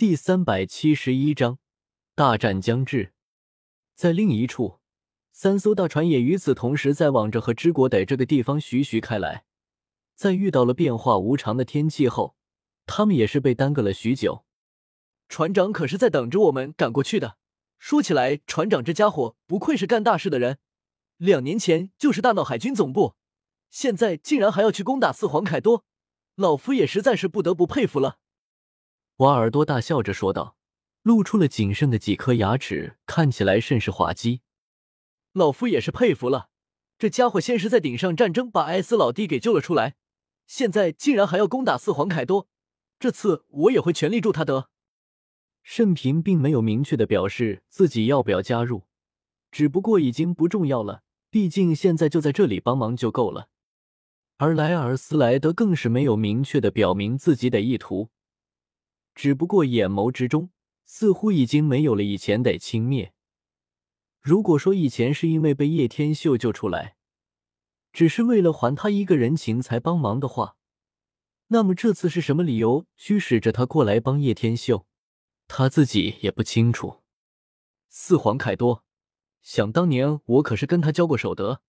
第三百七十一章大战将至。在另一处，三艘大船也与此同时在往着和之国逮这个地方徐徐开来。在遇到了变化无常的天气后，他们也是被耽搁了许久。船长可是在等着我们赶过去的。说起来，船长这家伙不愧是干大事的人，两年前就是大闹海军总部，现在竟然还要去攻打四皇凯多，老夫也实在是不得不佩服了。瓦尔多大笑着说道，露出了仅剩的几颗牙齿，看起来甚是滑稽。老夫也是佩服了，这家伙先是在顶上战争把艾斯老弟给救了出来，现在竟然还要攻打四皇凯多，这次我也会全力助他的。盛平并没有明确的表示自己要不要加入，只不过已经不重要了，毕竟现在就在这里帮忙就够了。而莱尔斯莱德更是没有明确的表明自己的意图，只不过眼眸之中似乎已经没有了以前的轻蔑。如果说以前是因为被叶天秀救出来，只是为了还他一个人情才帮忙的话，那么这次是什么理由驱使着他过来帮叶天秀？他自己也不清楚。四皇凯多，想当年我可是跟他交过手的，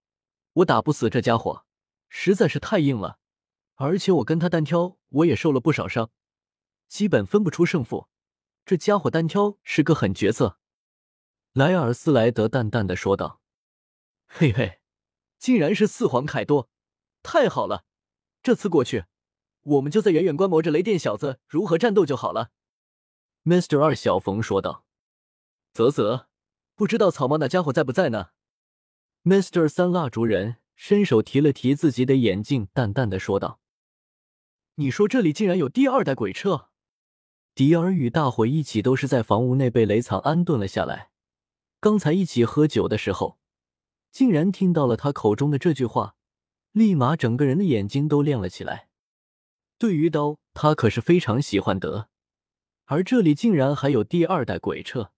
我打不死这家伙，实在是太硬了。而且我跟他单挑，我也受了不少伤，基本分不出胜负。这家伙单挑是个狠角色。莱尔斯莱德淡淡的说道：“嘿嘿，竟然是四皇凯多，太好了！这次过去，我们就在远远观摩着雷电小子如何战斗就好了。” Mr. 二小冯说道：“啧啧，不知道草帽那家伙在不在呢？”Mr. 三蜡烛人伸手提了提自己的眼镜，淡淡的说道：“你说这里竟然有第二代鬼彻？”迪尔与大伙一起都是在房屋内被雷藏安顿了下来。刚才一起喝酒的时候，竟然听到了他口中的这句话，立马整个人的眼睛都亮了起来。对于刀，他可是非常喜欢的。而这里竟然还有第二代鬼车，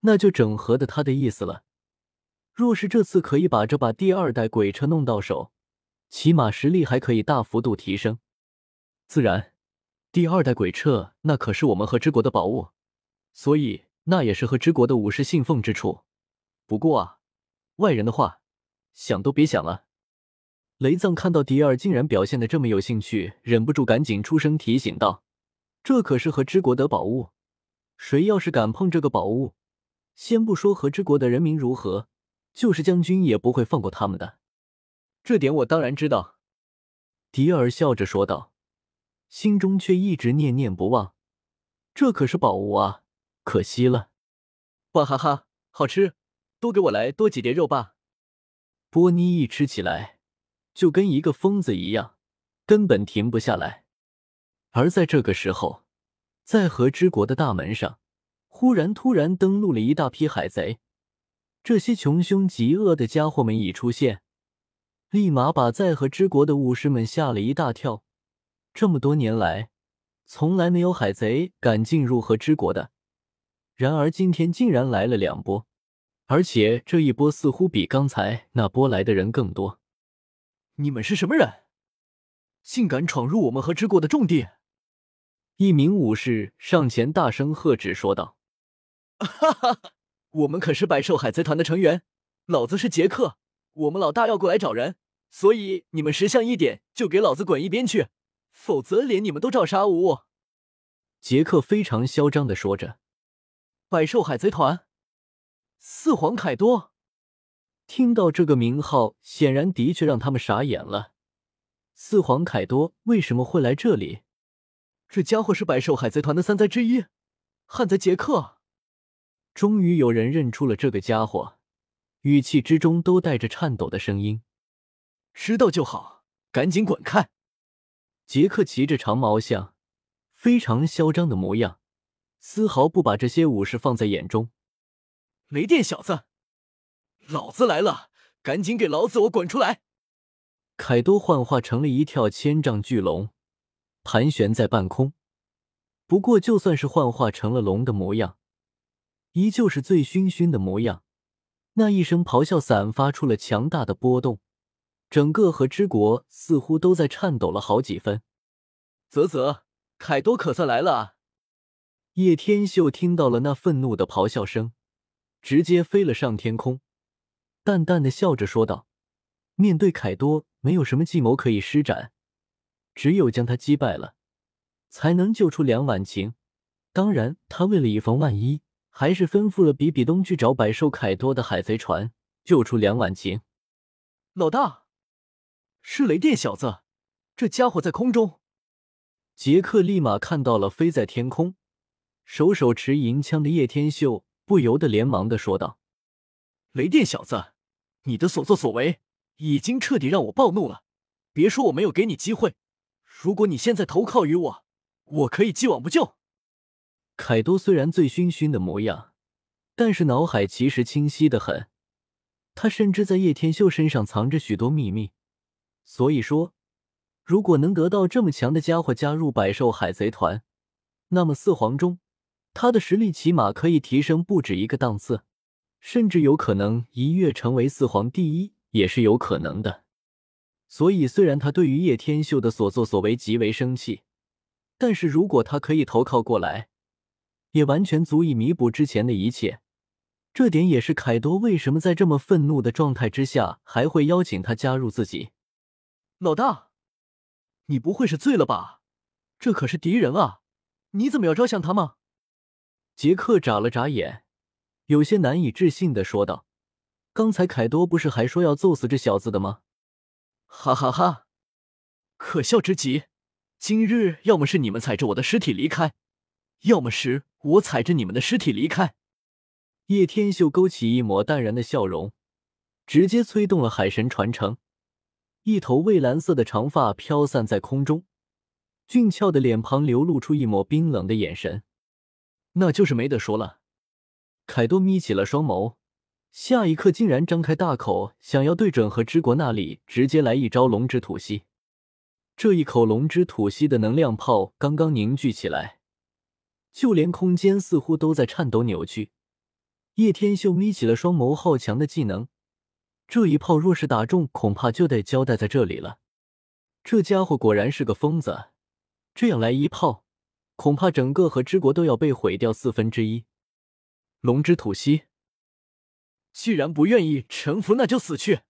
那就整合的他的意思了。若是这次可以把这把第二代鬼车弄到手，起码实力还可以大幅度提升。自然，第二代鬼彻那可是我们和之国的宝物，所以那也是和之国的武士信奉之处。不过啊，外人的话，想都别想了。雷藏看到迪尔竟然表现的这么有兴趣，忍不住赶紧出声提醒道。这可是和之国的宝物，谁要是敢碰这个宝物，先不说和之国的人民如何，就是将军也不会放过他们的。这点我当然知道。”迪尔笑着说道，心中却一直念念不忘。这可是宝物啊，可惜了。哇哈哈，好吃，多给我来多几碟肉吧。波妮一吃起来，就跟一个疯子一样，根本停不下来。而在这个时候，在和之国的大门上，忽然突然登陆了一大批海贼。这些穷凶极恶的家伙们一出现，立马把在和之国的武士们吓了一大跳。这么多年来，从来没有海贼敢进入和之国的。然而今天竟然来了两波，而且这一波似乎比刚才那波来的人更多。你们是什么人？竟敢闯入我们和之国的重地？一名武士上前大声喝止说道：“哈哈，我们可是百兽海贼团的成员，老子是杰克，我们老大要过来找人，所以你们识相一点，就给老子滚一边去，否则连你们都照杀无误！”杰克非常嚣张的说着。百兽海贼团，四皇凯多，听到这个名号，显然的确让他们傻眼了。四皇凯多为什么会来这里？这家伙是百兽海贼团的三灾之一，旱灾杰克。终于有人认出了这个家伙，语气之中都带着颤抖的声音：“知道就好，赶紧滚开！”杰克骑着长毛象，非常嚣张的模样，丝毫不把这些武士放在眼中。雷电小子，老子来了，赶紧给老子我滚出来！凯多幻化成了一条千丈巨龙。盘旋在半空，不过就算是幻化成了龙的模样，依旧是醉醺醺的模样。那一声咆哮散发出了强大的波动，整个和之国似乎都在颤抖了好几分。啧啧，凯多可算来了啊！叶天秀听到了那愤怒的咆哮声，直接飞了上天空，淡淡的笑着说道：“面对凯多，没有什么计谋可以施展，只有将他击败了，才能救出梁婉晴。当然，他为了以防万一，还是吩咐了比比东去找百兽凯多的海贼船，救出梁婉晴。”老大，是雷电小子，这家伙在空中。杰克立马看到了飞在天空。手手持银枪的叶天秀不由得连忙的说道：“雷电小子，你的所作所为已经彻底让我暴怒了。别说我没有给你机会，如果你现在投靠于我，我可以既往不咎。”凯多虽然醉醺醺的模样，但是脑海其实清晰的很。他深知在叶天秀身上藏着许多秘密，所以说，如果能得到这么强的家伙加入百兽海贼团，那么四皇中。他的实力起码可以提升不止一个档次，甚至有可能一跃成为四皇第一，也是有可能的。所以，虽然他对于叶天秀的所作所为极为生气，但是如果他可以投靠过来，也完全足以弥补之前的一切。这点也是凯多为什么在这么愤怒的状态之下还会邀请他加入自己。老大，你不会是醉了吧？这可是敌人啊！你怎么要招降他吗？杰克眨了眨眼，有些难以置信的说道：“刚才凯多不是还说要揍死这小子的吗？”哈哈哈，可笑之极！今日要么是你们踩着我的尸体离开，要么是我踩着你们的尸体离开。叶天秀勾起一抹淡然的笑容，直接催动了海神传承，一头蔚蓝色的长发飘散在空中，俊俏的脸庞流露出一抹冰冷的眼神。那就是没得说了。凯多眯起了双眸，下一刻竟然张开大口，想要对准和之国那里直接来一招龙之吐息。这一口龙之吐息的能量炮刚刚凝聚起来，就连空间似乎都在颤抖扭曲。叶天秀眯起了双眸，好强的技能！这一炮若是打中，恐怕就得交代在这里了。这家伙果然是个疯子，这样来一炮。恐怕整个和之国都要被毁掉四分之一。龙之吐息，既然不愿意臣服，那就死去。